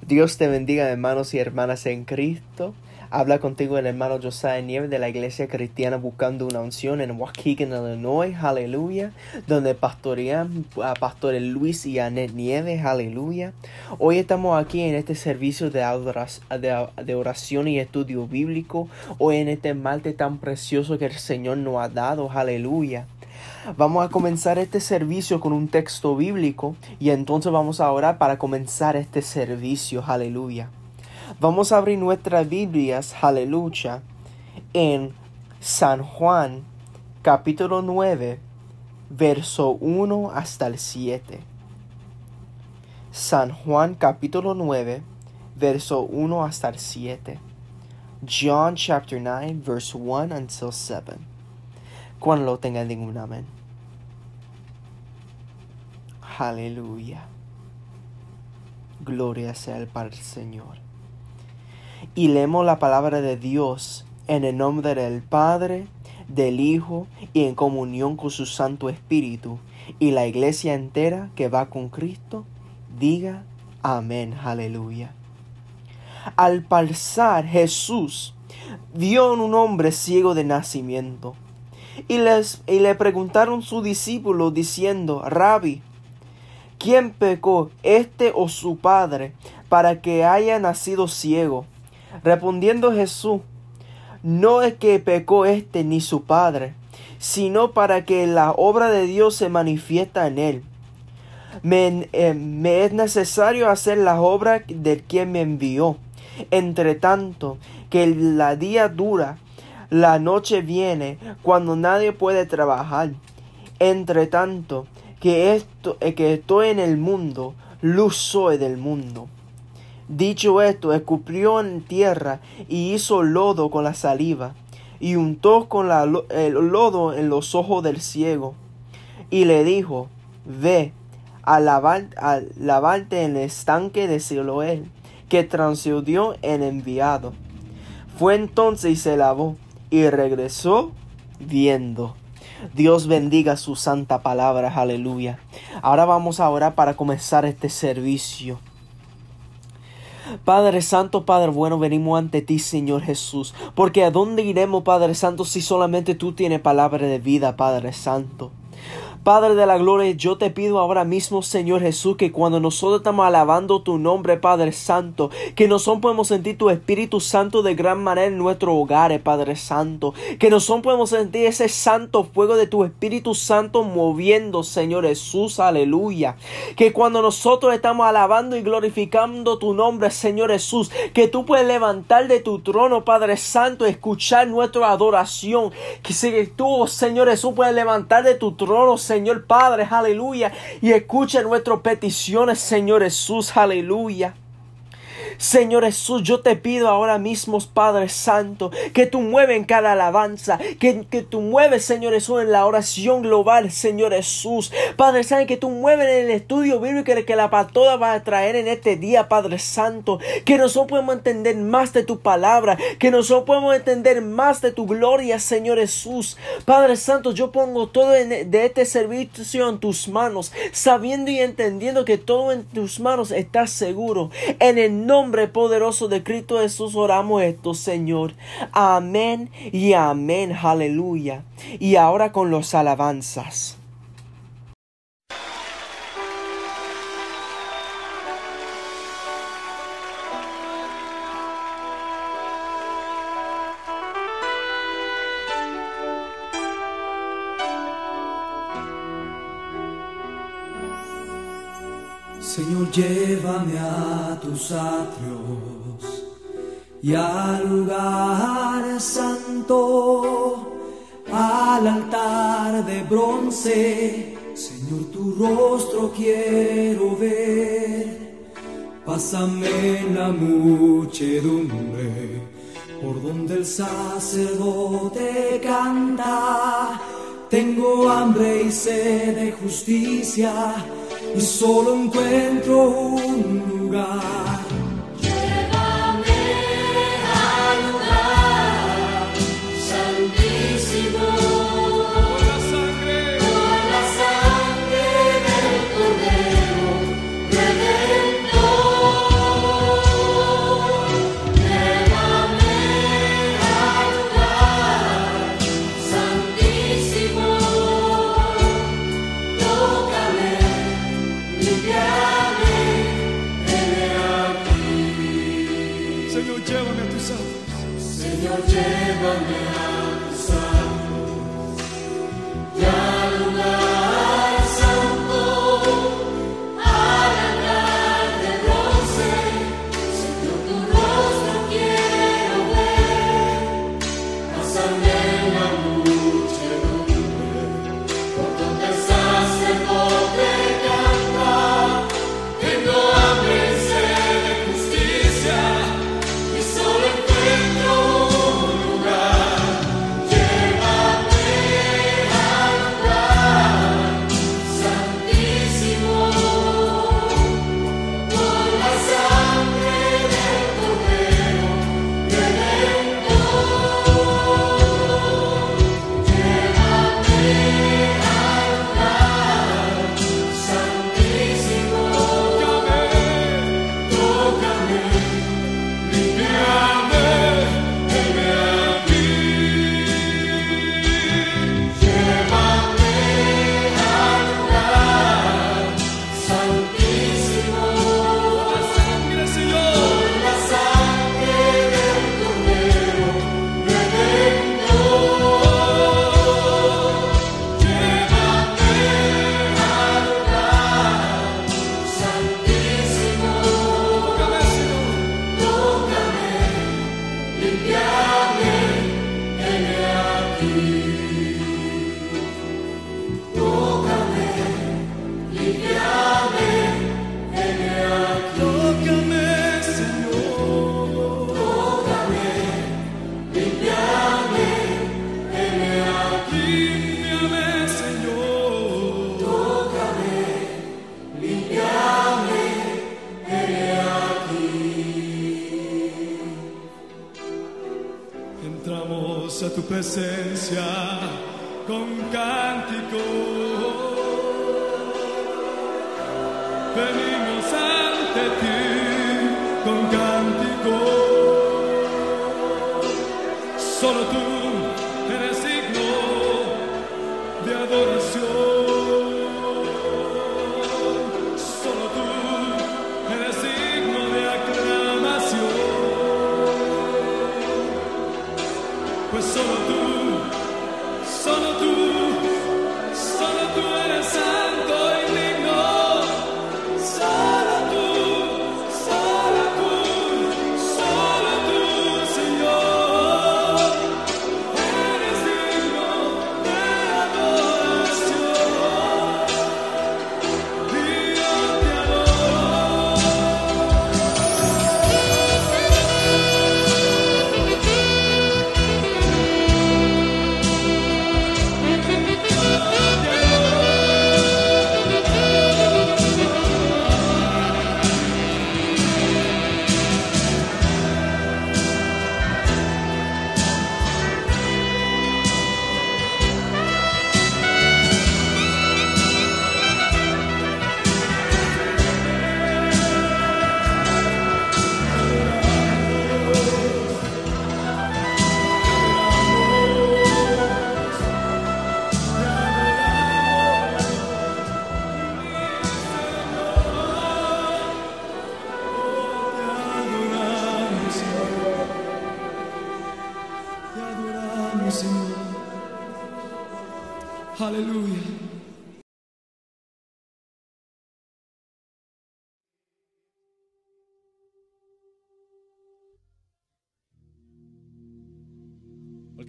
Dios te bendiga, hermanos y hermanas en Cristo. Habla contigo el hermano Josiah Nieves de la Iglesia Cristiana Buscando una Unción en Waukegan, Illinois, aleluya, donde pastorean a pastores Luis y Anet Nieves, aleluya. Hoy estamos aquí en este servicio de oración y estudio bíblico, hoy en este martes tan precioso que el Señor nos ha dado, aleluya. Vamos a comenzar este servicio con un texto bíblico y entonces vamos a orar para comenzar este servicio, aleluya. Vamos a abrir nuestras Biblias, aleluya, en San Juan capítulo 9, verso 1 hasta el 7. San Juan capítulo 9, verso 1 hasta el 7. John chapter 9, verse 1 until 7. Cuando lo tengan, ningún amén. Aleluya. Gloria sea el Padre Señor y leemos la palabra de Dios en el nombre del Padre, del Hijo y en comunión con su Santo Espíritu. Y la iglesia entera que va con Cristo, diga amén, aleluya. Al pasar Jesús vio un hombre ciego de nacimiento. Y, les, y le preguntaron sus discípulos diciendo, Rabbi, ¿quién pecó, este o su padre, para que haya nacido ciego? Respondiendo Jesús, no es que pecó este ni su padre, sino para que la obra de Dios se manifiesta en él. Me, eh, me es necesario hacer la obra del quien me envió. Entre tanto, que la día dura, la noche viene, cuando nadie puede trabajar. Entre tanto, que, esto, eh, que estoy en el mundo, luz soy del mundo. Dicho esto, escupió en tierra y hizo lodo con la saliva, y untó con la, el lodo en los ojos del ciego, y le dijo, Ve a, lavarte en el estanque de Siloé, que transcedió en enviado. Fue entonces y se lavó, y regresó viendo. Dios bendiga su santa palabra, aleluya. Ahora vamos a orar para comenzar este servicio. Padre Santo, Padre bueno, venimos ante ti, Señor Jesús, porque a dónde iremos, Padre Santo, si solamente tú tienes palabra de vida, Padre Santo. Padre de la gloria, yo te pido ahora mismo, Señor Jesús, que cuando nosotros estamos alabando tu nombre, Padre Santo, que nosotros podemos sentir tu Espíritu Santo de gran manera en nuestros hogares, Padre Santo, que nosotros podemos sentir ese santo fuego de tu Espíritu Santo moviendo, Señor Jesús, aleluya. Que cuando nosotros estamos alabando y glorificando tu nombre, Señor Jesús, que tú puedes levantar de tu trono, Padre Santo, escuchar nuestra adoración, que si tú, Señor Jesús, puedes levantar de tu trono, Señor Padre, aleluya. Y escucha nuestras peticiones, Señor Jesús, aleluya. Señor Jesús, yo te pido ahora mismo, Padre Santo, que tú mueves en cada alabanza, que, que tú mueves, Señor Jesús, en la oración global, Señor Jesús. Padre Santo, que tú mueves en el estudio bíblico que la pastora va a traer en este día, Padre Santo. Que nosotros podemos entender más de tu palabra, que nosotros podemos entender más de tu gloria, Señor Jesús. Padre Santo, yo pongo todo de este servicio en tus manos, sabiendo y entendiendo que todo en tus manos está seguro. En el nombre poderoso de Cristo Jesús oramos esto, Señor. Amén y amén. Aleluya. Y ahora con los alabanzas. Llévame a tus atrios y al lugar santo, al altar de bronce. Señor, tu rostro quiero ver. Pásame la muchedumbre por donde el sacerdote canta. Tengo hambre y sed de justicia y solo encuentro un lugar.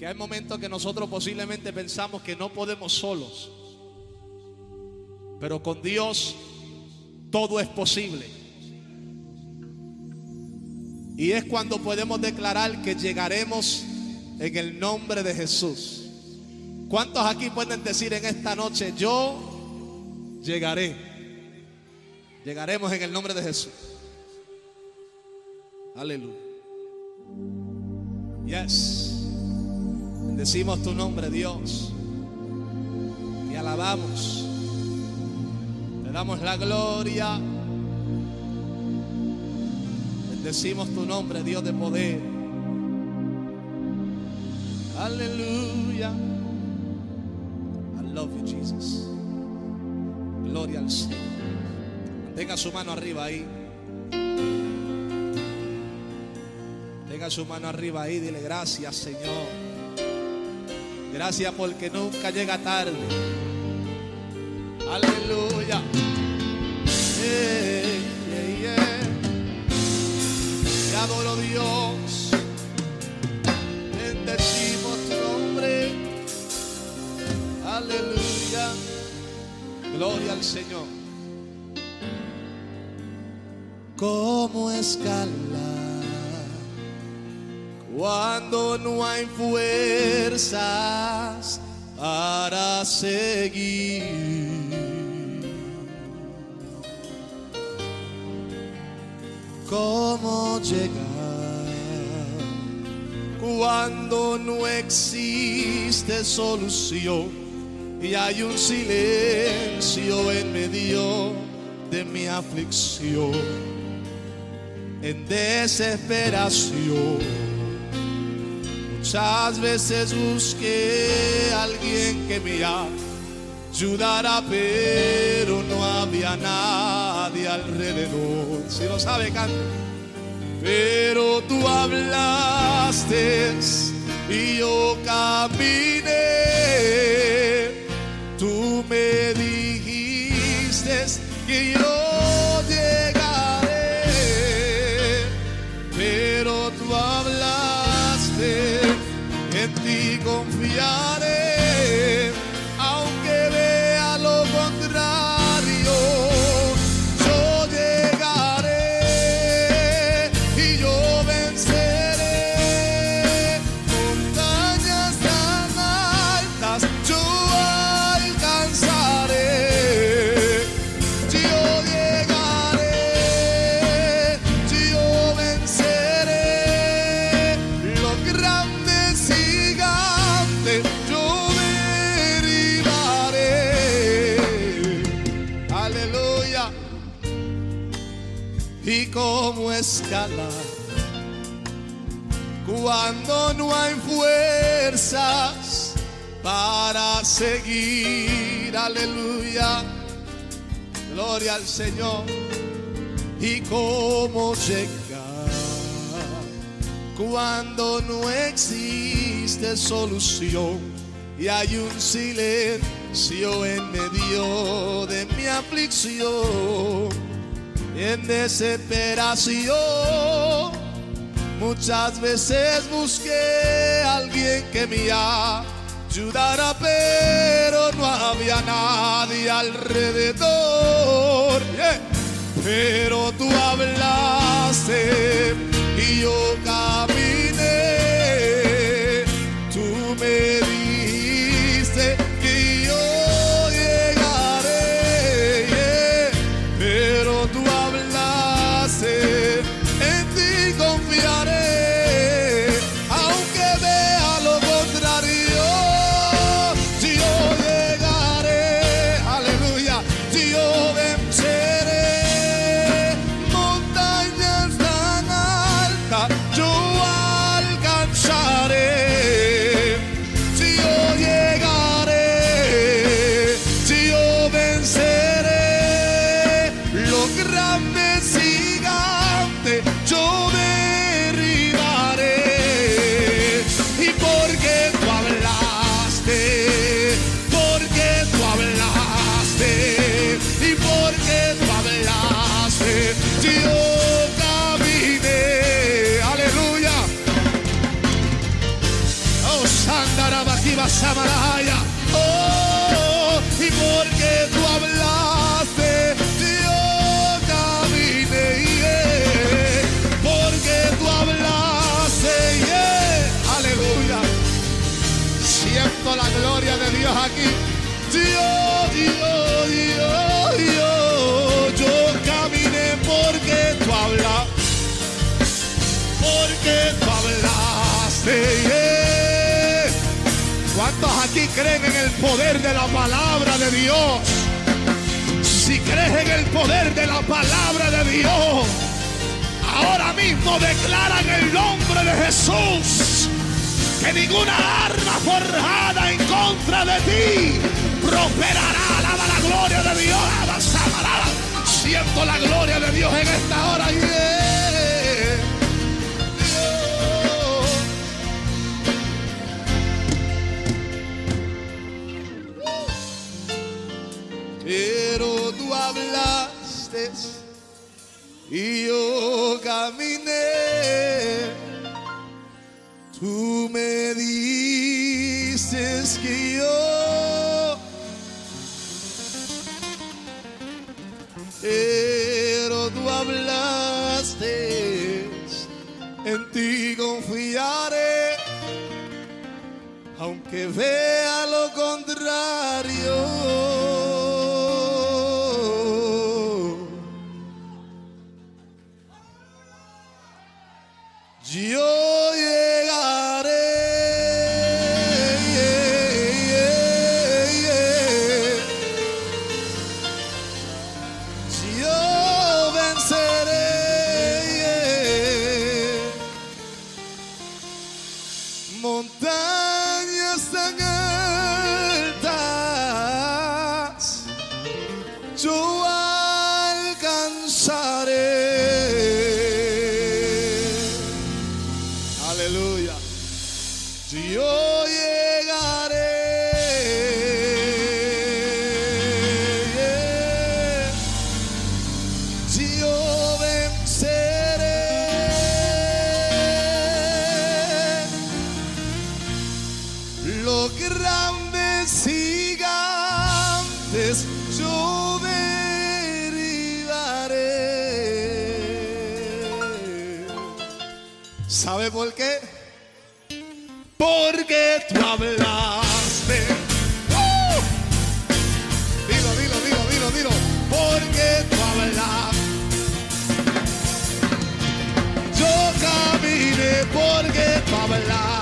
Hay momentos que nosotros posiblemente pensamos que no podemos solos. Pero con Dios todo es posible. Y es cuando podemos declarar que llegaremos en el nombre de Jesús. ¿Cuántos aquí pueden decir en esta noche, yo llegaré? Llegaremos en el nombre de Jesús. Aleluya. Yes. Bendecimos tu nombre, Dios. Te alabamos. Te damos la gloria. Bendecimos tu nombre, Dios de poder. Aleluya. I love you, Jesus. Gloria al Señor. Mantenga su mano arriba ahí. Tenga su mano arriba ahí, dile gracias Señor. Gracias porque nunca llega tarde. Aleluya. Yeah, yeah, yeah. Te adoro Dios. Bendecimos tu nombre. Aleluya. Gloria al Señor. Como escalar cuando no hay fuerzas para seguir. ¿Cómo llegar cuando no existe solución y hay un silencio en medio de mi aflicción? En desesperación, muchas veces busqué a alguien que me ayudara, pero no había nadie alrededor. Si lo sabe, canta. Pero tú hablaste y yo caminé. Escalar cuando no hay fuerzas para seguir. Aleluya. Gloria al Señor. Y cómo llegar cuando no existe solución y hay un silencio en medio de mi aflicción. En desesperación, muchas veces busqué a alguien que me ayudara, pero no había nadie alrededor. Pero tú hablaste y yo poder de la palabra de Dios? Si crees en el poder de la palabra de Dios, ahora mismo declara en el nombre de Jesús que ninguna arma forjada en contra de ti prosperará. Alaba la gloria de Dios. Siento la gloria de Dios en esta hora. ¿Sabe por qué? Porque tú hablaste. ¡Uh! Dilo, dilo, dilo, dilo, dilo. Porque tú hablaste. Yo caminé porque tú hablaste.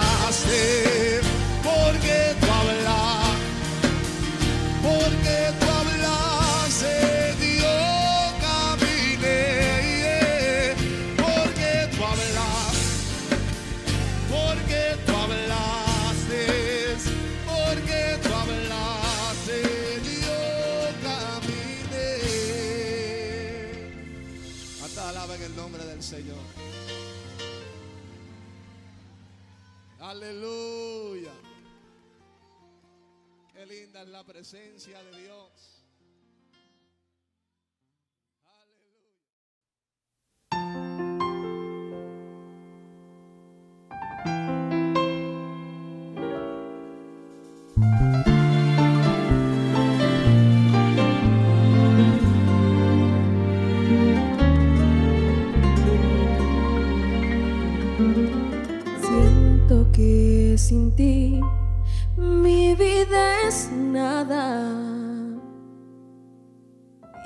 Aleluya. Qué linda es la presencia de Dios. Sin ti mi vida es nada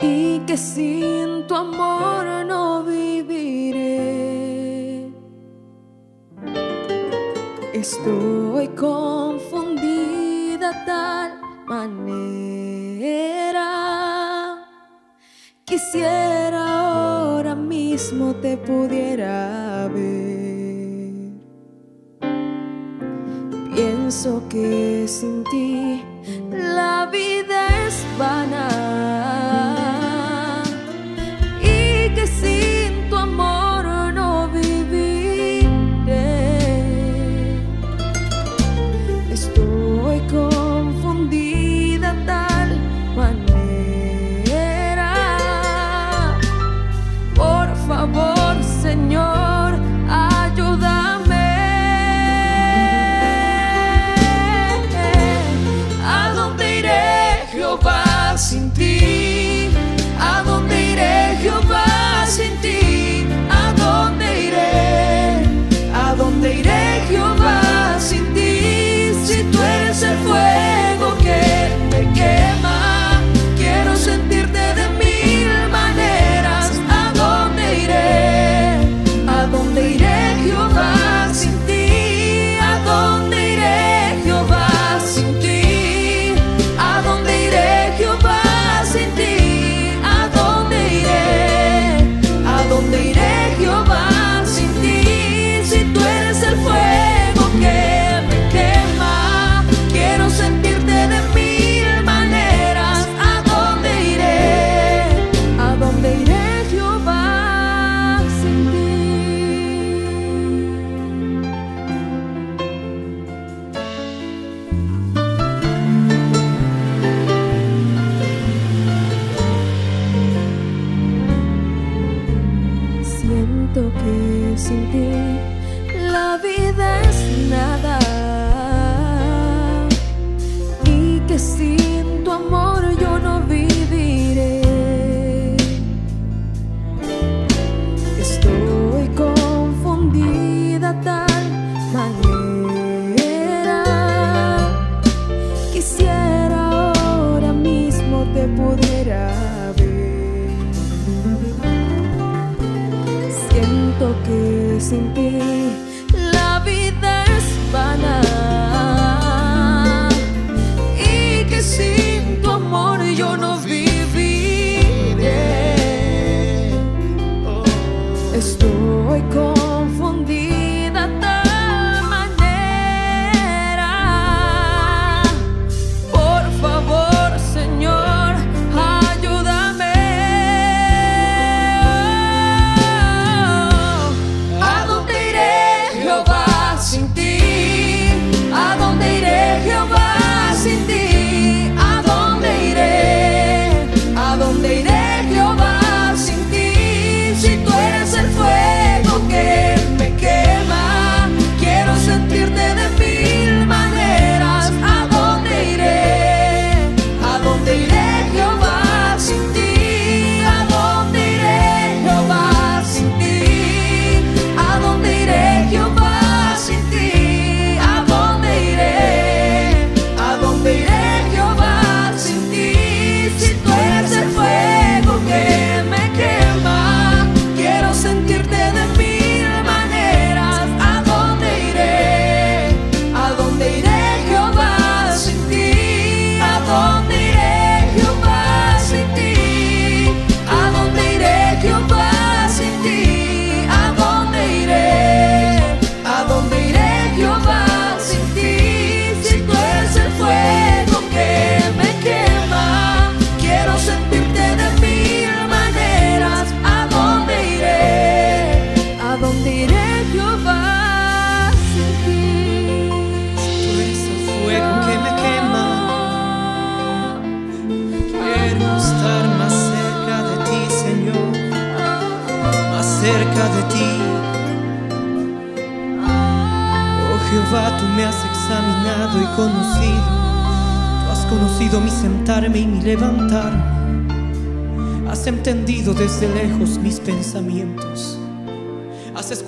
y que sin tu amor no viviré. Estoy confundida tal manera. Quisiera ahora mismo te pudiera ver. Pienso que sin ti la vida es vana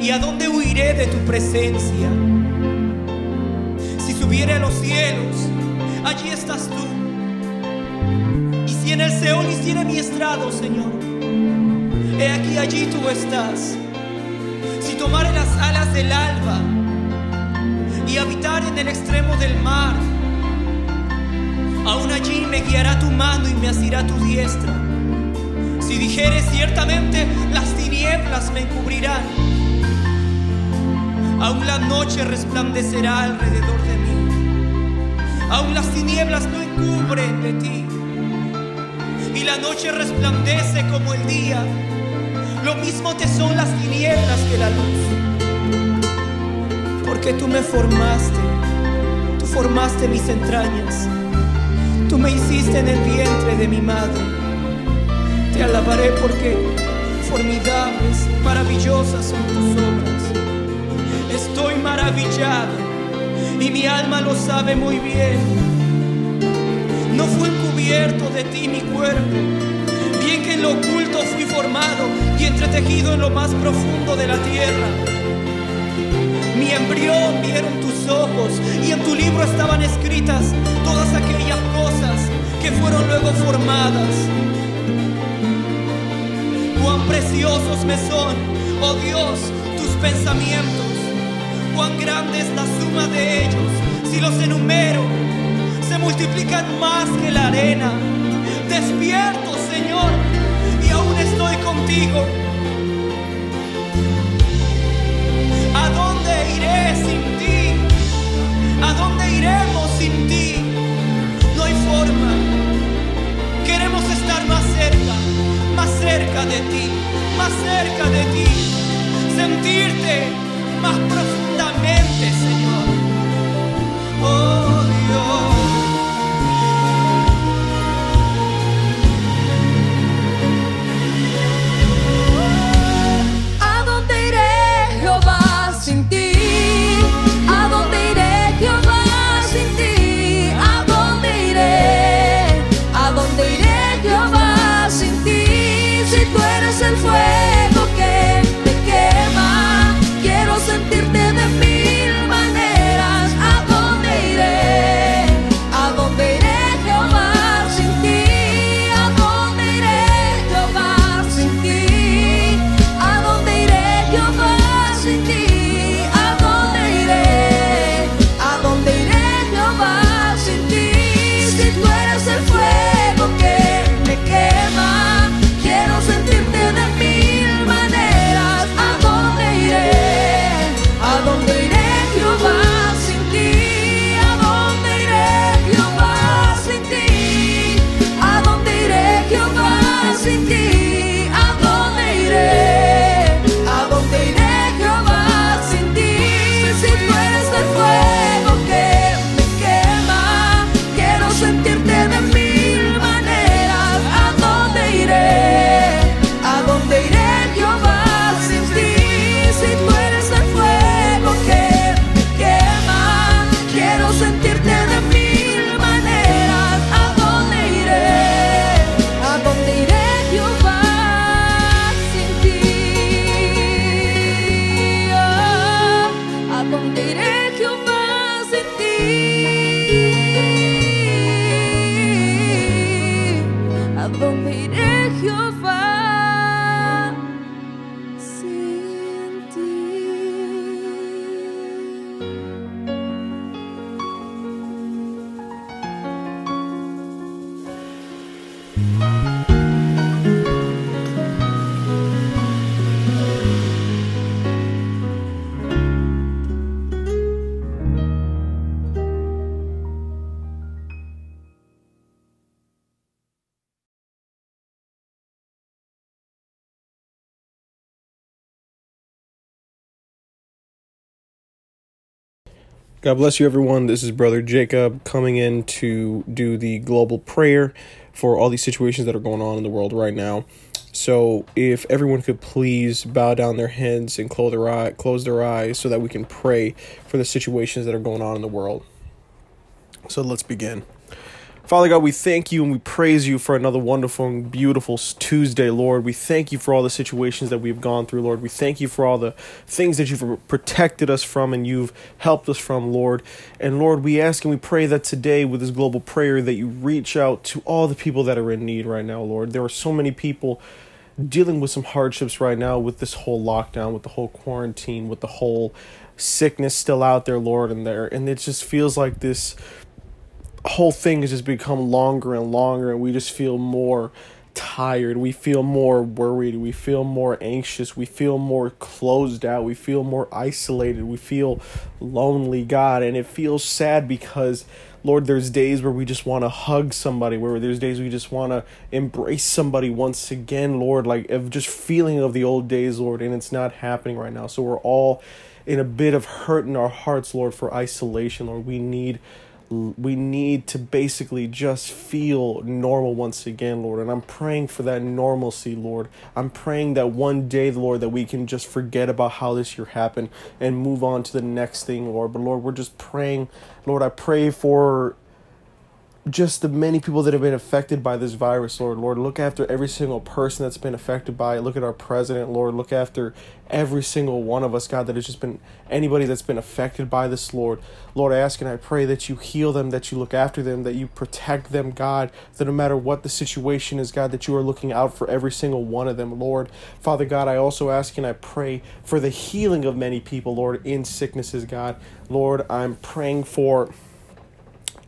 ¿Y a dónde huiré de tu presencia? Si subiere a los cielos, allí estás tú. Y si en el Seol hiciera mi estrado, Señor, he aquí allí tú estás. Si tomare las alas del alba y habitar en el extremo del mar, aún allí me guiará tu mano y me asirá tu diestra. Si dijere ciertamente las tinieblas me encubrirán, aún la noche resplandecerá alrededor de mí. Aún las tinieblas no encubren de ti. Y la noche resplandece como el día. Lo mismo te son las tinieblas que la luz. Porque tú me formaste. Tú formaste mis entrañas. Tú me hiciste en el vientre de mi madre. Te alabaré porque formidables, maravillosas son tus obras. Y mi alma lo sabe muy bien. No fue encubierto de ti mi cuerpo, bien que en lo oculto fui formado y entretejido en lo más profundo de la tierra. Mi embrión vieron tus ojos y en tu libro estaban escritas todas aquellas cosas que fueron luego formadas. Cuán preciosos me son, oh Dios, tus pensamientos cuán grande es la suma de ellos. Si los enumero, se multiplican más que la arena. Despierto, Señor, y aún estoy contigo. ¿A dónde iré sin ti? ¿A dónde iremos sin ti? No hay forma. Queremos estar más cerca, más cerca de ti, más cerca de ti. Sentirte más profundo God bless you, everyone. This is Brother Jacob coming in to do the global prayer for all these situations that are going on in the world right now. So, if everyone could please bow down their heads and close their eye, close their eyes, so that we can pray for the situations that are going on in the world. So let's begin. Father God, we thank you and we praise you for another wonderful and beautiful Tuesday, Lord. We thank you for all the situations that we've gone through, Lord. We thank you for all the things that you've protected us from and you've helped us from, Lord. And Lord, we ask and we pray that today with this global prayer that you reach out to all the people that are in need right now, Lord. There are so many people dealing with some hardships right now with this whole lockdown, with the whole quarantine, with the whole sickness still out there, Lord, and there and it just feels like this whole thing has just become longer and longer and we just feel more tired. We feel more worried. We feel more anxious. We feel more closed out. We feel more isolated. We feel lonely god. And it feels sad because lord there's days where we just want to hug somebody where there's days we just want to embrace somebody once again lord like of just feeling of the old days lord and it's not happening right now. So we're all in a bit of hurt in our hearts lord for isolation lord. We need we need to basically just feel normal once again, Lord. And I'm praying for that normalcy, Lord. I'm praying that one day, Lord, that we can just forget about how this year happened and move on to the next thing, Lord. But Lord, we're just praying, Lord, I pray for just the many people that have been affected by this virus, Lord. Lord, look after every single person that's been affected by it. Look at our president, Lord. Look after every single one of us, God, that has just been anybody that's been affected by this, Lord. Lord, I ask and I pray that you heal them, that you look after them, that you protect them, God, that no matter what the situation is, God, that you are looking out for every single one of them, Lord. Father God, I also ask and I pray for the healing of many people, Lord, in sicknesses, God. Lord, I'm praying for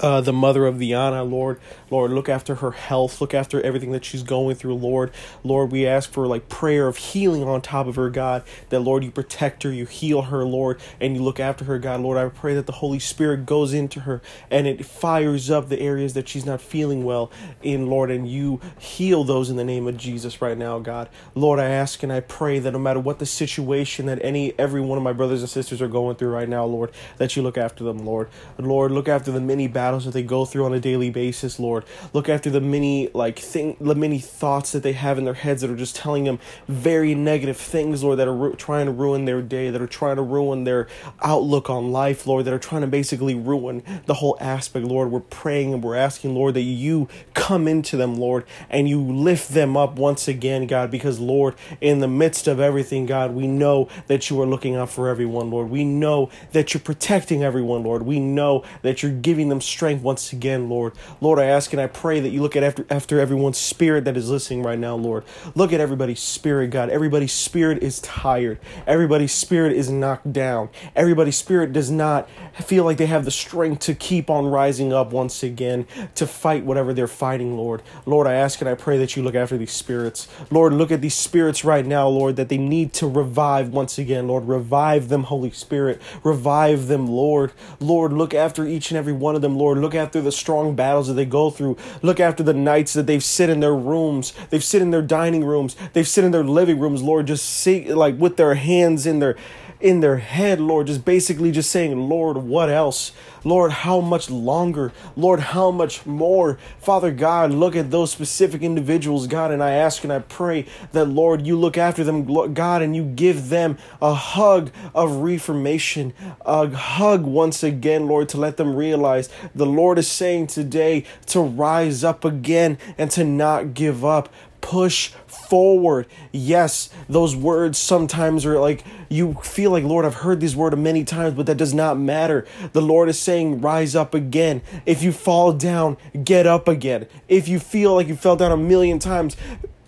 uh, the mother of Viana, Lord. Lord, look after her health. Look after everything that she's going through, Lord. Lord, we ask for like prayer of healing on top of her, God. That, Lord, you protect her, you heal her, Lord, and you look after her, God. Lord, I pray that the Holy Spirit goes into her and it fires up the areas that she's not feeling well in, Lord, and you heal those in the name of Jesus right now, God. Lord, I ask and I pray that no matter what the situation that any every one of my brothers and sisters are going through right now, Lord, that you look after them, Lord. Lord, look after the many battles battles that they go through on a daily basis, Lord. Look after the many like thing, the many thoughts that they have in their heads that are just telling them very negative things, Lord, that are ru- trying to ruin their day, that are trying to ruin their outlook on life, Lord, that are trying to basically ruin the whole aspect, Lord. We're praying and we're asking, Lord, that you come into them, Lord, and you lift them up once again, God, because Lord, in the midst of everything, God, we know that you are looking out for everyone, Lord. We know that you're protecting everyone, Lord. We know that you're giving them strength strength once again, Lord. Lord, I ask and I pray that you look at after after everyone's spirit that is listening right now, Lord. Look at everybody's spirit, God. Everybody's spirit is tired. Everybody's spirit is knocked down. Everybody's spirit does not feel like they have the strength to keep on rising up once again to fight whatever they're fighting, Lord. Lord, I ask and I pray that you look after these spirits. Lord, look at these spirits right now, Lord, that they need to revive once again, Lord. Revive them, Holy Spirit. Revive them, Lord. Lord, look after each and every one of them, Lord. Look after the strong battles that they go through. Look after the nights that they've sit in their rooms. They've sit in their dining rooms. They've sit in their living rooms, Lord, just see like with their hands in their in their head, Lord, just basically just saying, Lord, what else? Lord, how much longer? Lord, how much more? Father God, look at those specific individuals, God, and I ask and I pray that, Lord, you look after them, God, and you give them a hug of reformation, a hug once again, Lord, to let them realize the Lord is saying today to rise up again and to not give up push forward. Yes, those words sometimes are like you feel like, Lord, I've heard these word many times, but that does not matter. The Lord is saying, rise up again. If you fall down, get up again. If you feel like you fell down a million times,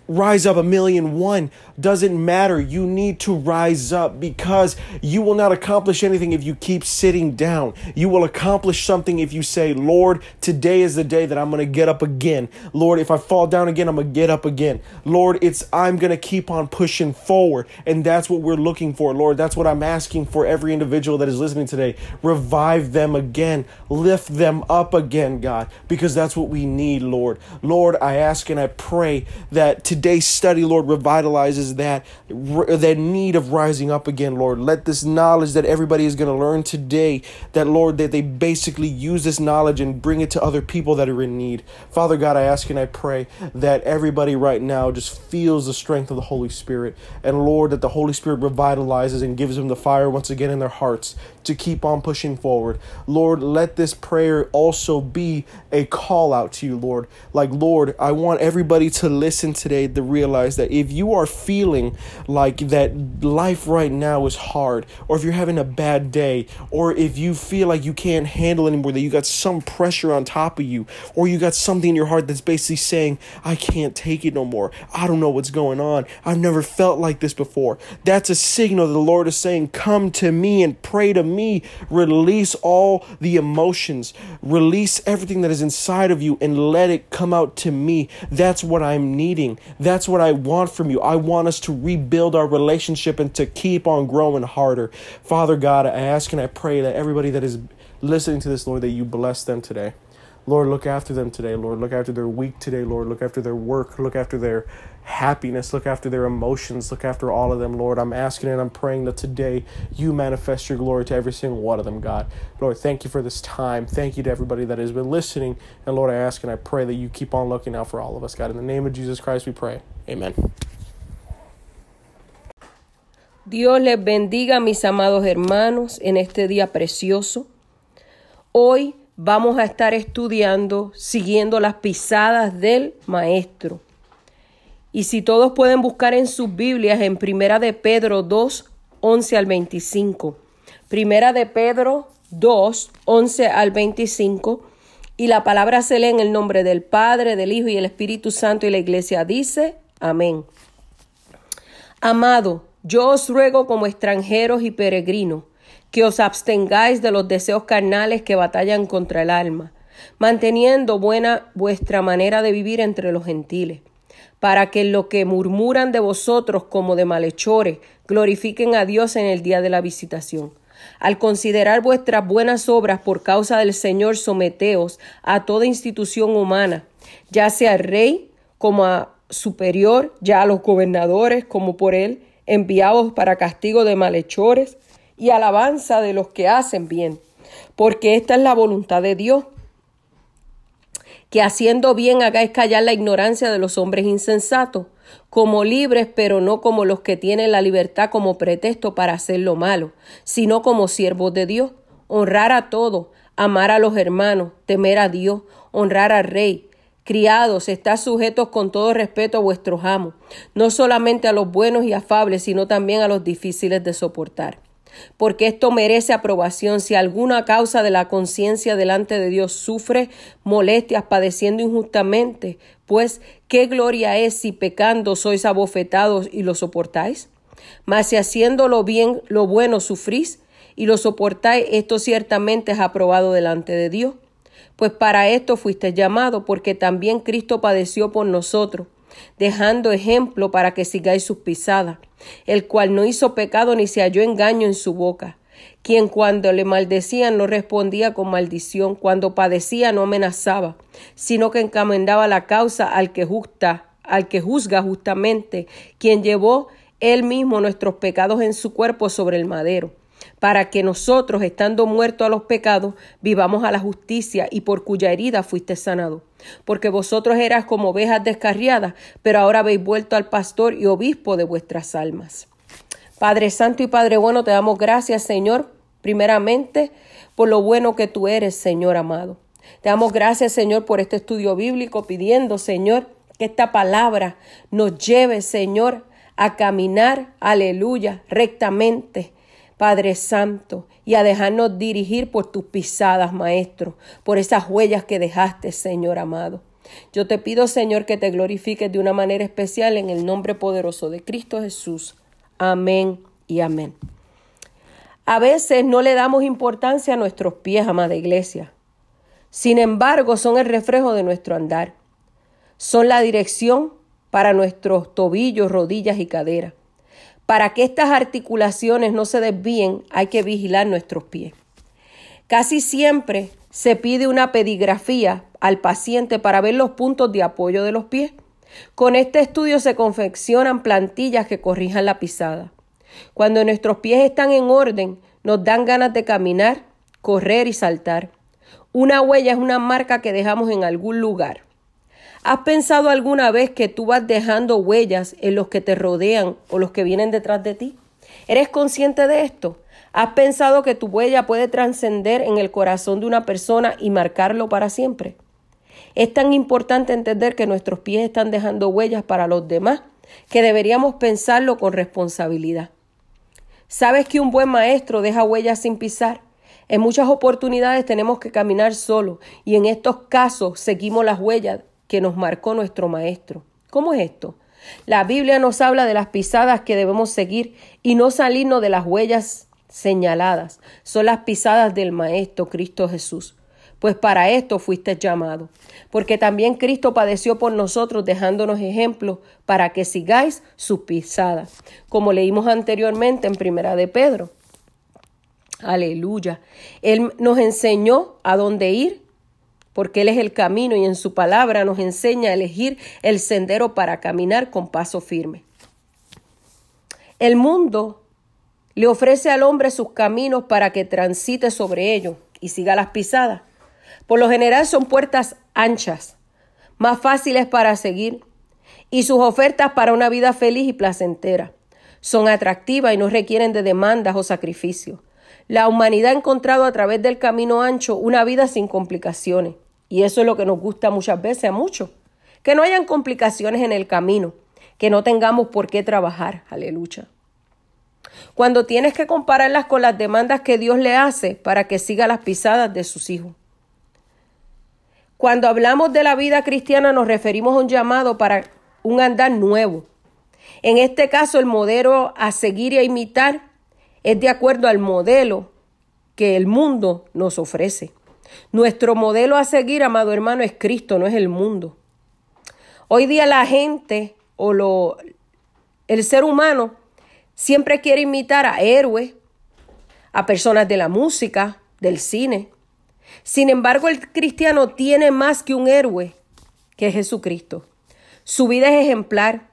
rise up a million one. Doesn't matter. You need to rise up because you will not accomplish anything if you keep sitting down. You will accomplish something if you say lord today is the day that i'm going to get up again. Lord if i fall down again i'm going to get up again. Lord it's i'm going to keep on pushing forward. And that's what we're looking for lord. That's what i'm asking for every individual that is listening today. Revive them again. Lift them up again god because that's what we need lord. Lord i ask and i pray that today's study, Lord, revitalizes that that need of rising up again, Lord. Let this knowledge that everybody is going to learn today, that Lord, that they basically use this knowledge and bring it to other people that are in need. Father God, I ask and I pray that everybody right now just feels the strength of the Holy Spirit, and Lord, that the Holy Spirit revitalizes and gives them the fire once again in their hearts to keep on pushing forward. Lord, let this prayer also be a call out to you, Lord. Like, Lord, I want everybody to listen today to realize that if you are feeling like that life right now is hard, or if you're having a bad day, or if you feel like you can't handle anymore, that you got some pressure on top of you, or you got something in your heart that's basically saying, I can't take it no more. I don't know what's going on. I've never felt like this before. That's a signal that the Lord is saying, Come to me and pray to me. Me, release all the emotions, release everything that is inside of you, and let it come out to me. That's what I'm needing. That's what I want from you. I want us to rebuild our relationship and to keep on growing harder. Father God, I ask and I pray that everybody that is listening to this, Lord, that you bless them today. Lord, look after them today. Lord, look after their week today. Lord, look after their work. Look after their happiness. Look after their emotions. Look after all of them, Lord. I'm asking and I'm praying that today you manifest your glory to every single one of them, God. Lord, thank you for this time. Thank you to everybody that has been listening. And Lord, I ask and I pray that you keep on looking out for all of us, God. In the name of Jesus Christ, we pray. Amen. Dios les bendiga, mis amados hermanos, en este día precioso. Hoy vamos a estar estudiando, siguiendo las pisadas del Maestro. Y si todos pueden buscar en sus Biblias en Primera de Pedro 2, 11 al 25. Primera de Pedro 2, 11 al 25. Y la palabra se lee en el nombre del Padre, del Hijo y el Espíritu Santo y la iglesia dice, amén. Amado, yo os ruego como extranjeros y peregrinos, que os abstengáis de los deseos carnales que batallan contra el alma, manteniendo buena vuestra manera de vivir entre los gentiles, para que lo que murmuran de vosotros como de malhechores glorifiquen a Dios en el día de la visitación. Al considerar vuestras buenas obras por causa del Señor, someteos a toda institución humana, ya sea el rey como a superior, ya a los gobernadores como por él, enviados para castigo de malhechores y alabanza de los que hacen bien, porque esta es la voluntad de Dios, que haciendo bien hagáis callar la ignorancia de los hombres insensatos, como libres, pero no como los que tienen la libertad como pretexto para hacer lo malo, sino como siervos de Dios, honrar a todos, amar a los hermanos, temer a Dios, honrar al rey, Criados, estad sujetos con todo respeto a vuestros amos, no solamente a los buenos y afables, sino también a los difíciles de soportar. Porque esto merece aprobación si alguna causa de la conciencia delante de Dios sufre molestias padeciendo injustamente, pues qué gloria es si pecando sois abofetados y lo soportáis. Mas si haciendo lo bien, lo bueno sufrís y lo soportáis, esto ciertamente es aprobado delante de Dios pues para esto fuiste llamado, porque también Cristo padeció por nosotros, dejando ejemplo para que sigáis sus pisadas, el cual no hizo pecado ni se halló engaño en su boca, quien cuando le maldecían no respondía con maldición, cuando padecía no amenazaba, sino que encomendaba la causa al que justa, al que juzga justamente, quien llevó él mismo nuestros pecados en su cuerpo sobre el madero para que nosotros, estando muertos a los pecados, vivamos a la justicia y por cuya herida fuiste sanado. Porque vosotros eras como ovejas descarriadas, pero ahora habéis vuelto al pastor y obispo de vuestras almas. Padre Santo y Padre bueno, te damos gracias, Señor, primeramente por lo bueno que tú eres, Señor amado. Te damos gracias, Señor, por este estudio bíblico, pidiendo, Señor, que esta palabra nos lleve, Señor, a caminar, aleluya, rectamente Padre Santo, y a dejarnos dirigir por tus pisadas, Maestro, por esas huellas que dejaste, Señor amado. Yo te pido, Señor, que te glorifiques de una manera especial en el nombre poderoso de Cristo Jesús. Amén y amén. A veces no le damos importancia a nuestros pies, amada iglesia. Sin embargo, son el reflejo de nuestro andar. Son la dirección para nuestros tobillos, rodillas y caderas. Para que estas articulaciones no se desvíen, hay que vigilar nuestros pies. Casi siempre se pide una pedigrafía al paciente para ver los puntos de apoyo de los pies. Con este estudio se confeccionan plantillas que corrijan la pisada. Cuando nuestros pies están en orden, nos dan ganas de caminar, correr y saltar. Una huella es una marca que dejamos en algún lugar. ¿Has pensado alguna vez que tú vas dejando huellas en los que te rodean o los que vienen detrás de ti? ¿Eres consciente de esto? ¿Has pensado que tu huella puede trascender en el corazón de una persona y marcarlo para siempre? Es tan importante entender que nuestros pies están dejando huellas para los demás que deberíamos pensarlo con responsabilidad. ¿Sabes que un buen maestro deja huellas sin pisar? En muchas oportunidades tenemos que caminar solo y en estos casos seguimos las huellas que nos marcó nuestro maestro. ¿Cómo es esto? La Biblia nos habla de las pisadas que debemos seguir y no salirnos de las huellas señaladas. Son las pisadas del Maestro Cristo Jesús. Pues para esto fuiste llamado, porque también Cristo padeció por nosotros dejándonos ejemplos para que sigáis sus pisadas, como leímos anteriormente en Primera de Pedro. Aleluya. Él nos enseñó a dónde ir, porque Él es el camino y en su palabra nos enseña a elegir el sendero para caminar con paso firme. El mundo le ofrece al hombre sus caminos para que transite sobre ellos y siga las pisadas. Por lo general son puertas anchas, más fáciles para seguir, y sus ofertas para una vida feliz y placentera. Son atractivas y no requieren de demandas o sacrificios. La humanidad ha encontrado a través del camino ancho una vida sin complicaciones. Y eso es lo que nos gusta muchas veces a muchos. Que no hayan complicaciones en el camino, que no tengamos por qué trabajar. Aleluya. Cuando tienes que compararlas con las demandas que Dios le hace para que siga las pisadas de sus hijos. Cuando hablamos de la vida cristiana nos referimos a un llamado para un andar nuevo. En este caso el modelo a seguir y a imitar es de acuerdo al modelo que el mundo nos ofrece. Nuestro modelo a seguir, amado hermano, es Cristo, no es el mundo. Hoy día la gente o lo, el ser humano siempre quiere imitar a héroes, a personas de la música, del cine. Sin embargo, el cristiano tiene más que un héroe, que es Jesucristo. Su vida es ejemplar.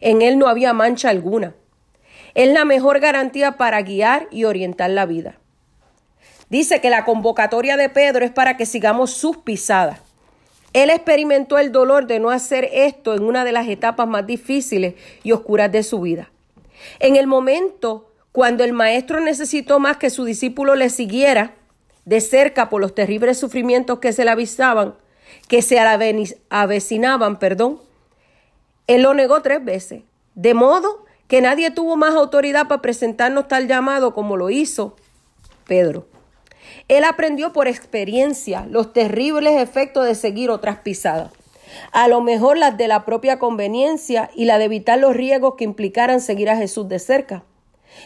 En él no había mancha alguna. Es la mejor garantía para guiar y orientar la vida. Dice que la convocatoria de Pedro es para que sigamos sus pisadas. Él experimentó el dolor de no hacer esto en una de las etapas más difíciles y oscuras de su vida. En el momento cuando el maestro necesitó más que su discípulo le siguiera de cerca por los terribles sufrimientos que se le avisaban, que se avecinaban, perdón, él lo negó tres veces, de modo que nadie tuvo más autoridad para presentarnos tal llamado como lo hizo Pedro. Él aprendió por experiencia los terribles efectos de seguir otras pisadas. A lo mejor las de la propia conveniencia y la de evitar los riesgos que implicaran seguir a Jesús de cerca.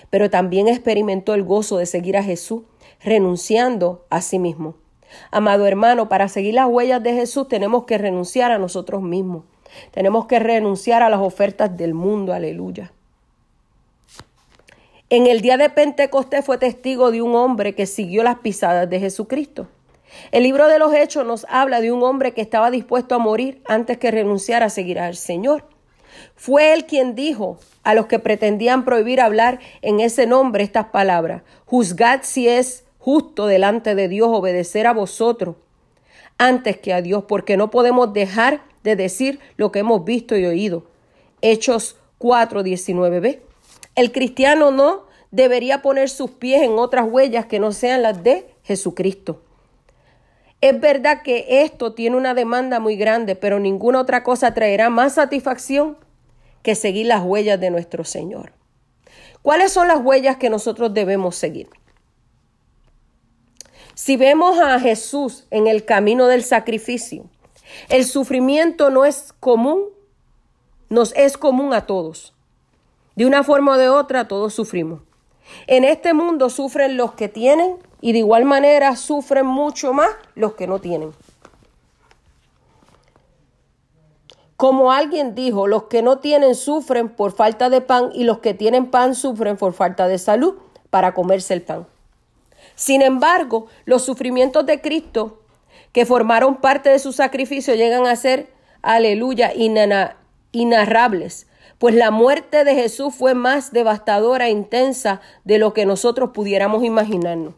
Pero también experimentó el gozo de seguir a Jesús, renunciando a sí mismo. Amado hermano, para seguir las huellas de Jesús tenemos que renunciar a nosotros mismos. Tenemos que renunciar a las ofertas del mundo. Aleluya. En el día de Pentecostés fue testigo de un hombre que siguió las pisadas de Jesucristo. El libro de los Hechos nos habla de un hombre que estaba dispuesto a morir antes que renunciar a seguir al Señor. Fue él quien dijo a los que pretendían prohibir hablar en ese nombre estas palabras, juzgad si es justo delante de Dios obedecer a vosotros antes que a Dios, porque no podemos dejar de decir lo que hemos visto y oído. Hechos 4, 19b. El cristiano no debería poner sus pies en otras huellas que no sean las de Jesucristo. Es verdad que esto tiene una demanda muy grande, pero ninguna otra cosa traerá más satisfacción que seguir las huellas de nuestro Señor. ¿Cuáles son las huellas que nosotros debemos seguir? Si vemos a Jesús en el camino del sacrificio, el sufrimiento no es común, nos es común a todos. De una forma o de otra, todos sufrimos. En este mundo sufren los que tienen y de igual manera sufren mucho más los que no tienen. Como alguien dijo, los que no tienen sufren por falta de pan y los que tienen pan sufren por falta de salud para comerse el pan. Sin embargo, los sufrimientos de Cristo que formaron parte de su sacrificio llegan a ser, aleluya, inarrables, pues la muerte de Jesús fue más devastadora e intensa de lo que nosotros pudiéramos imaginarnos.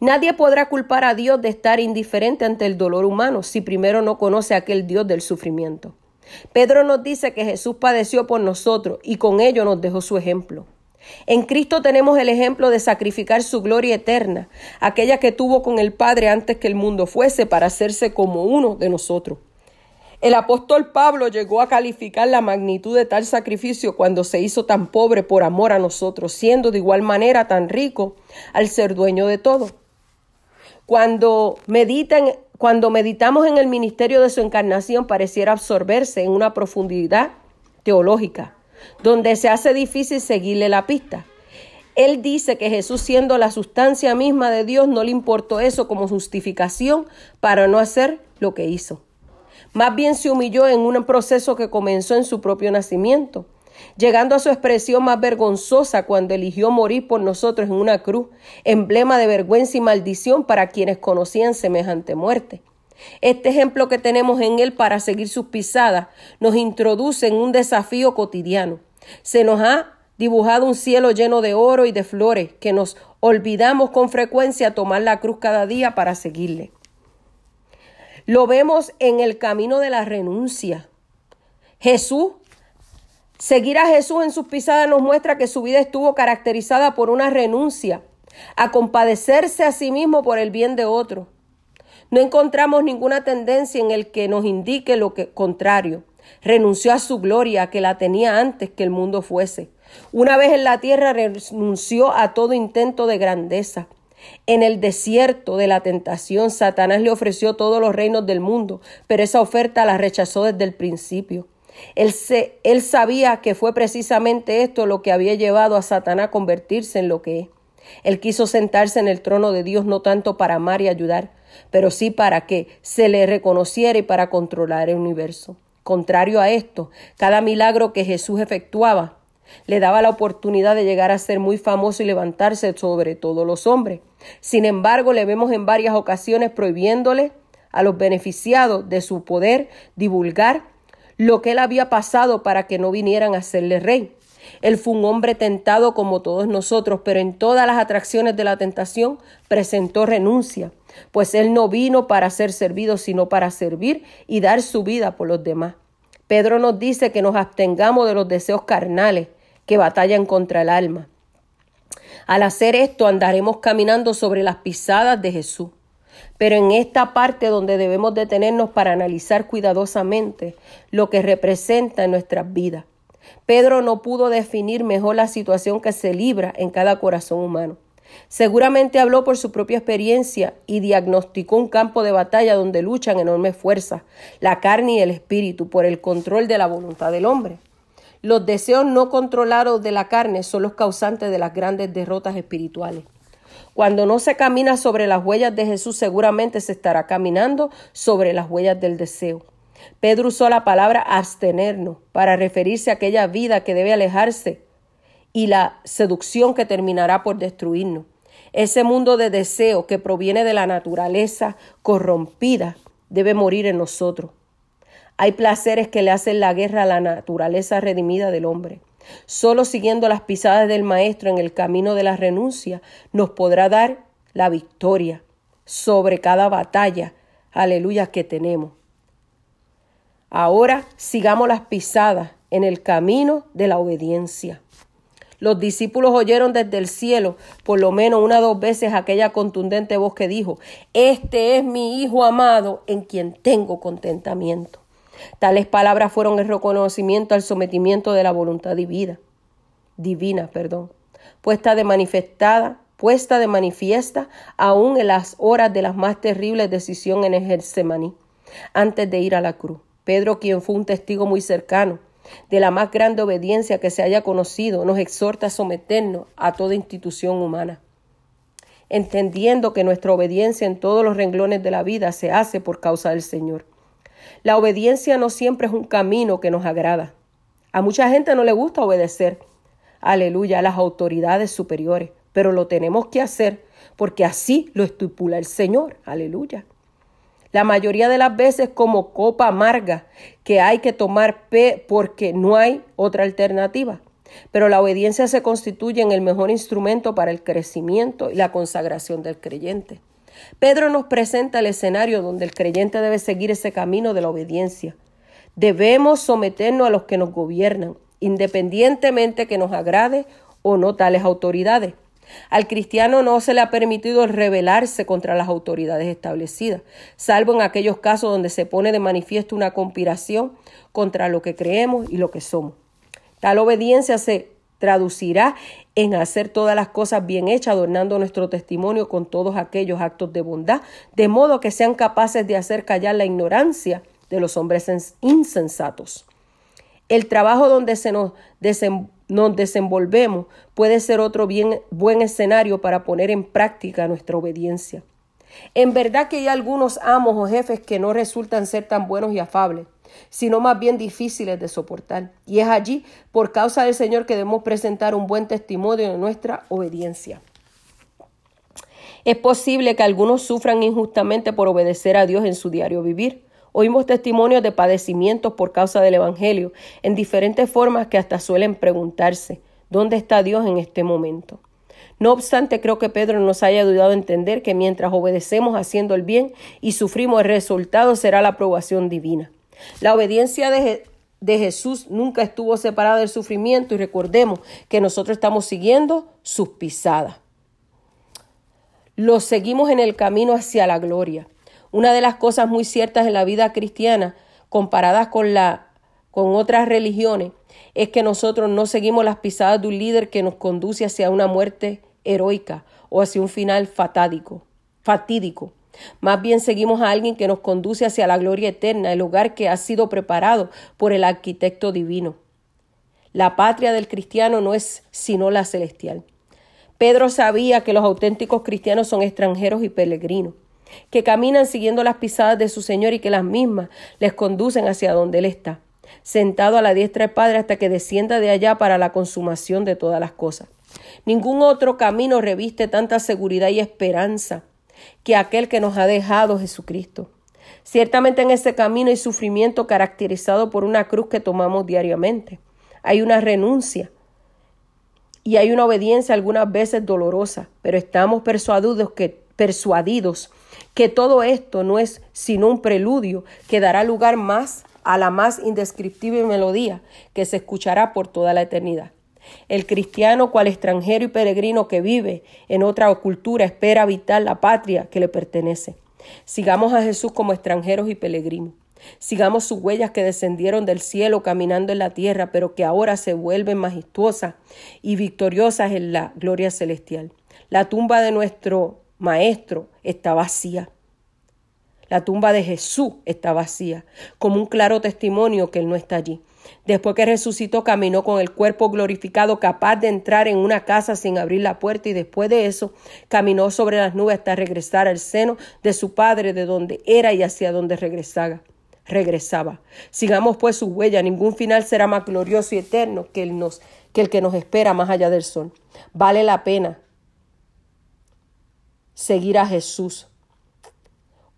Nadie podrá culpar a Dios de estar indiferente ante el dolor humano si primero no conoce a aquel Dios del sufrimiento. Pedro nos dice que Jesús padeció por nosotros y con ello nos dejó su ejemplo. En Cristo tenemos el ejemplo de sacrificar su gloria eterna, aquella que tuvo con el Padre antes que el mundo fuese para hacerse como uno de nosotros. El apóstol Pablo llegó a calificar la magnitud de tal sacrificio cuando se hizo tan pobre por amor a nosotros, siendo de igual manera tan rico al ser dueño de todo. Cuando, meditan, cuando meditamos en el ministerio de su encarnación, pareciera absorberse en una profundidad teológica, donde se hace difícil seguirle la pista. Él dice que Jesús, siendo la sustancia misma de Dios, no le importó eso como justificación para no hacer lo que hizo. Más bien se humilló en un proceso que comenzó en su propio nacimiento, llegando a su expresión más vergonzosa cuando eligió morir por nosotros en una cruz, emblema de vergüenza y maldición para quienes conocían semejante muerte. Este ejemplo que tenemos en él para seguir sus pisadas nos introduce en un desafío cotidiano. Se nos ha dibujado un cielo lleno de oro y de flores que nos olvidamos con frecuencia tomar la cruz cada día para seguirle. Lo vemos en el camino de la renuncia. Jesús, seguir a Jesús en sus pisadas nos muestra que su vida estuvo caracterizada por una renuncia, a compadecerse a sí mismo por el bien de otro. No encontramos ninguna tendencia en el que nos indique lo que contrario. Renunció a su gloria que la tenía antes que el mundo fuese. Una vez en la tierra renunció a todo intento de grandeza. En el desierto de la tentación, Satanás le ofreció todos los reinos del mundo, pero esa oferta la rechazó desde el principio. Él, se, él sabía que fue precisamente esto lo que había llevado a Satanás a convertirse en lo que es. Él quiso sentarse en el trono de Dios no tanto para amar y ayudar, pero sí para que se le reconociera y para controlar el universo. Contrario a esto, cada milagro que Jesús efectuaba le daba la oportunidad de llegar a ser muy famoso y levantarse sobre todos los hombres. Sin embargo, le vemos en varias ocasiones prohibiéndole a los beneficiados de su poder divulgar lo que él había pasado para que no vinieran a hacerle rey. Él fue un hombre tentado como todos nosotros, pero en todas las atracciones de la tentación presentó renuncia, pues él no vino para ser servido, sino para servir y dar su vida por los demás. Pedro nos dice que nos abstengamos de los deseos carnales que batallan contra el alma. Al hacer esto andaremos caminando sobre las pisadas de Jesús. Pero en esta parte donde debemos detenernos para analizar cuidadosamente lo que representa en nuestras vidas. Pedro no pudo definir mejor la situación que se libra en cada corazón humano. Seguramente habló por su propia experiencia y diagnosticó un campo de batalla donde luchan enormes fuerzas, la carne y el espíritu, por el control de la voluntad del hombre. Los deseos no controlados de la carne son los causantes de las grandes derrotas espirituales. Cuando no se camina sobre las huellas de Jesús, seguramente se estará caminando sobre las huellas del deseo. Pedro usó la palabra abstenernos para referirse a aquella vida que debe alejarse y la seducción que terminará por destruirnos. Ese mundo de deseo que proviene de la naturaleza corrompida debe morir en nosotros. Hay placeres que le hacen la guerra a la naturaleza redimida del hombre. Solo siguiendo las pisadas del Maestro en el camino de la renuncia nos podrá dar la victoria sobre cada batalla, aleluya, que tenemos. Ahora sigamos las pisadas en el camino de la obediencia. Los discípulos oyeron desde el cielo por lo menos una o dos veces aquella contundente voz que dijo, Este es mi Hijo amado en quien tengo contentamiento. Tales palabras fueron el reconocimiento al sometimiento de la voluntad divina, divina, perdón, puesta de manifestada, puesta de manifiesta aún en las horas de las más terribles decisiones en el Getsemaní, antes de ir a la cruz. Pedro, quien fue un testigo muy cercano de la más grande obediencia que se haya conocido, nos exhorta a someternos a toda institución humana entendiendo que nuestra obediencia en todos los renglones de la vida se hace por causa del Señor. La obediencia no siempre es un camino que nos agrada. A mucha gente no le gusta obedecer, aleluya, a las autoridades superiores, pero lo tenemos que hacer porque así lo estipula el Señor, aleluya. La mayoría de las veces como copa amarga que hay que tomar pe porque no hay otra alternativa. Pero la obediencia se constituye en el mejor instrumento para el crecimiento y la consagración del creyente. Pedro nos presenta el escenario donde el creyente debe seguir ese camino de la obediencia. Debemos someternos a los que nos gobiernan, independientemente que nos agrade o no tales autoridades. Al cristiano no se le ha permitido rebelarse contra las autoridades establecidas, salvo en aquellos casos donde se pone de manifiesto una conspiración contra lo que creemos y lo que somos. Tal obediencia se traducirá en hacer todas las cosas bien hechas, adornando nuestro testimonio con todos aquellos actos de bondad, de modo que sean capaces de hacer callar la ignorancia de los hombres insensatos. El trabajo donde nos, nos desenvolvemos puede ser otro bien, buen escenario para poner en práctica nuestra obediencia. En verdad que hay algunos amos o jefes que no resultan ser tan buenos y afables, sino más bien difíciles de soportar. Y es allí, por causa del Señor, que debemos presentar un buen testimonio de nuestra obediencia. Es posible que algunos sufran injustamente por obedecer a Dios en su diario vivir. Oímos testimonios de padecimientos por causa del Evangelio en diferentes formas que hasta suelen preguntarse, ¿dónde está Dios en este momento? No obstante, creo que Pedro nos haya ayudado a entender que mientras obedecemos haciendo el bien y sufrimos el resultado será la aprobación divina. La obediencia de, de Jesús nunca estuvo separada del sufrimiento y recordemos que nosotros estamos siguiendo sus pisadas. Los seguimos en el camino hacia la gloria. Una de las cosas muy ciertas en la vida cristiana, comparadas con, la, con otras religiones, es que nosotros no seguimos las pisadas de un líder que nos conduce hacia una muerte heroica o hacia un final fatádico, fatídico. Más bien seguimos a alguien que nos conduce hacia la gloria eterna, el lugar que ha sido preparado por el arquitecto divino. La patria del cristiano no es sino la celestial. Pedro sabía que los auténticos cristianos son extranjeros y peregrinos que caminan siguiendo las pisadas de su Señor y que las mismas les conducen hacia donde Él está, sentado a la diestra del Padre hasta que descienda de allá para la consumación de todas las cosas. Ningún otro camino reviste tanta seguridad y esperanza que aquel que nos ha dejado Jesucristo. Ciertamente en ese camino hay sufrimiento caracterizado por una cruz que tomamos diariamente. Hay una renuncia y hay una obediencia algunas veces dolorosa, pero estamos persuadidos que persuadidos que todo esto no es sino un preludio que dará lugar más a la más indescriptible melodía que se escuchará por toda la eternidad. El cristiano, cual extranjero y peregrino que vive en otra cultura, espera habitar la patria que le pertenece. Sigamos a Jesús como extranjeros y peregrinos. Sigamos sus huellas que descendieron del cielo caminando en la tierra, pero que ahora se vuelven majestuosas y victoriosas en la gloria celestial. La tumba de nuestro Maestro está vacía. La tumba de Jesús está vacía, como un claro testimonio que Él no está allí. Después que resucitó, caminó con el cuerpo glorificado, capaz de entrar en una casa sin abrir la puerta, y después de eso, caminó sobre las nubes hasta regresar al seno de su Padre, de donde era y hacia donde regresaba. regresaba. Sigamos pues su huella, ningún final será más glorioso y eterno que el, que nos espera más allá del sol. Vale la pena seguir a Jesús.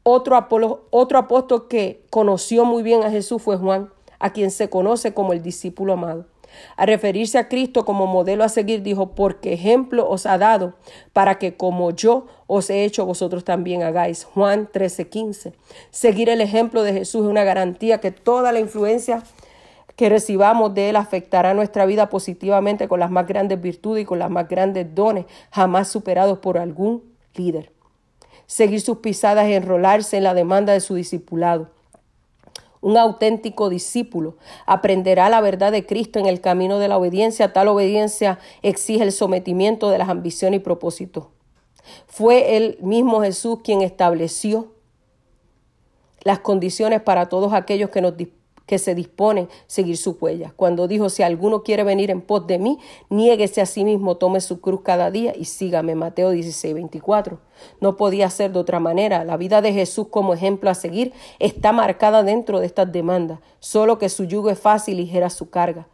Otro, otro apóstol que conoció muy bien a Jesús fue Juan, a quien se conoce como el discípulo amado. A referirse a Cristo como modelo a seguir, dijo, porque ejemplo os ha dado, para que como yo os he hecho, vosotros también hagáis. Juan 13:15. Seguir el ejemplo de Jesús es una garantía que toda la influencia que recibamos de Él afectará nuestra vida positivamente con las más grandes virtudes y con las más grandes dones, jamás superados por algún líder. Seguir sus pisadas y enrolarse en la demanda de su discipulado. Un auténtico discípulo aprenderá la verdad de Cristo en el camino de la obediencia. Tal obediencia exige el sometimiento de las ambiciones y propósitos. Fue el mismo Jesús quien estableció las condiciones para todos aquellos que nos que se disponen a seguir su huella. Cuando dijo, si alguno quiere venir en pos de mí, niéguese a sí mismo, tome su cruz cada día y sígame. Mateo 16, 24. No podía ser de otra manera. La vida de Jesús como ejemplo a seguir está marcada dentro de estas demandas, solo que su yugo es fácil y ligera su carga.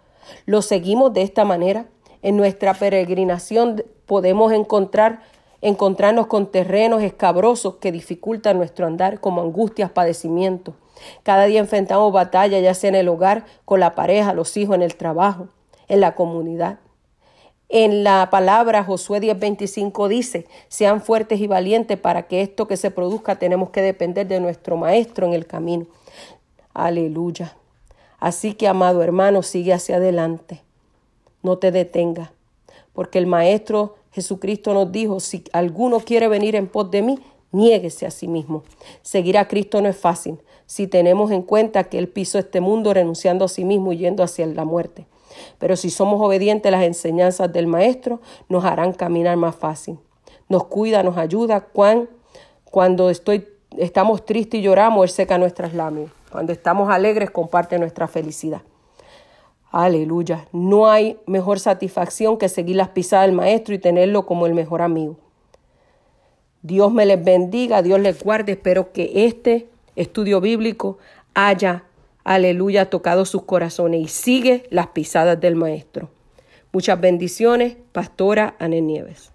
Lo seguimos de esta manera. En nuestra peregrinación podemos encontrar encontrarnos con terrenos escabrosos que dificultan nuestro andar como angustias, padecimientos. Cada día enfrentamos batallas, ya sea en el hogar, con la pareja, los hijos, en el trabajo, en la comunidad. En la palabra Josué 10:25 dice, sean fuertes y valientes para que esto que se produzca tenemos que depender de nuestro Maestro en el camino. Aleluya. Así que, amado hermano, sigue hacia adelante. No te detenga, porque el Maestro Jesucristo nos dijo, si alguno quiere venir en pos de mí, niéguese a sí mismo. Seguir a Cristo no es fácil, si tenemos en cuenta que Él pisó este mundo renunciando a sí mismo y yendo hacia la muerte. Pero si somos obedientes a las enseñanzas del Maestro, nos harán caminar más fácil. Nos cuida, nos ayuda. Cuando estoy, estamos tristes y lloramos, Él seca nuestras lágrimas. Cuando estamos alegres, comparte nuestra felicidad. Aleluya. No hay mejor satisfacción que seguir las pisadas del Maestro y tenerlo como el mejor amigo. Dios me les bendiga, Dios les guarde. Espero que este estudio bíblico haya, aleluya, tocado sus corazones y sigue las pisadas del Maestro. Muchas bendiciones, Pastora Anel Nieves.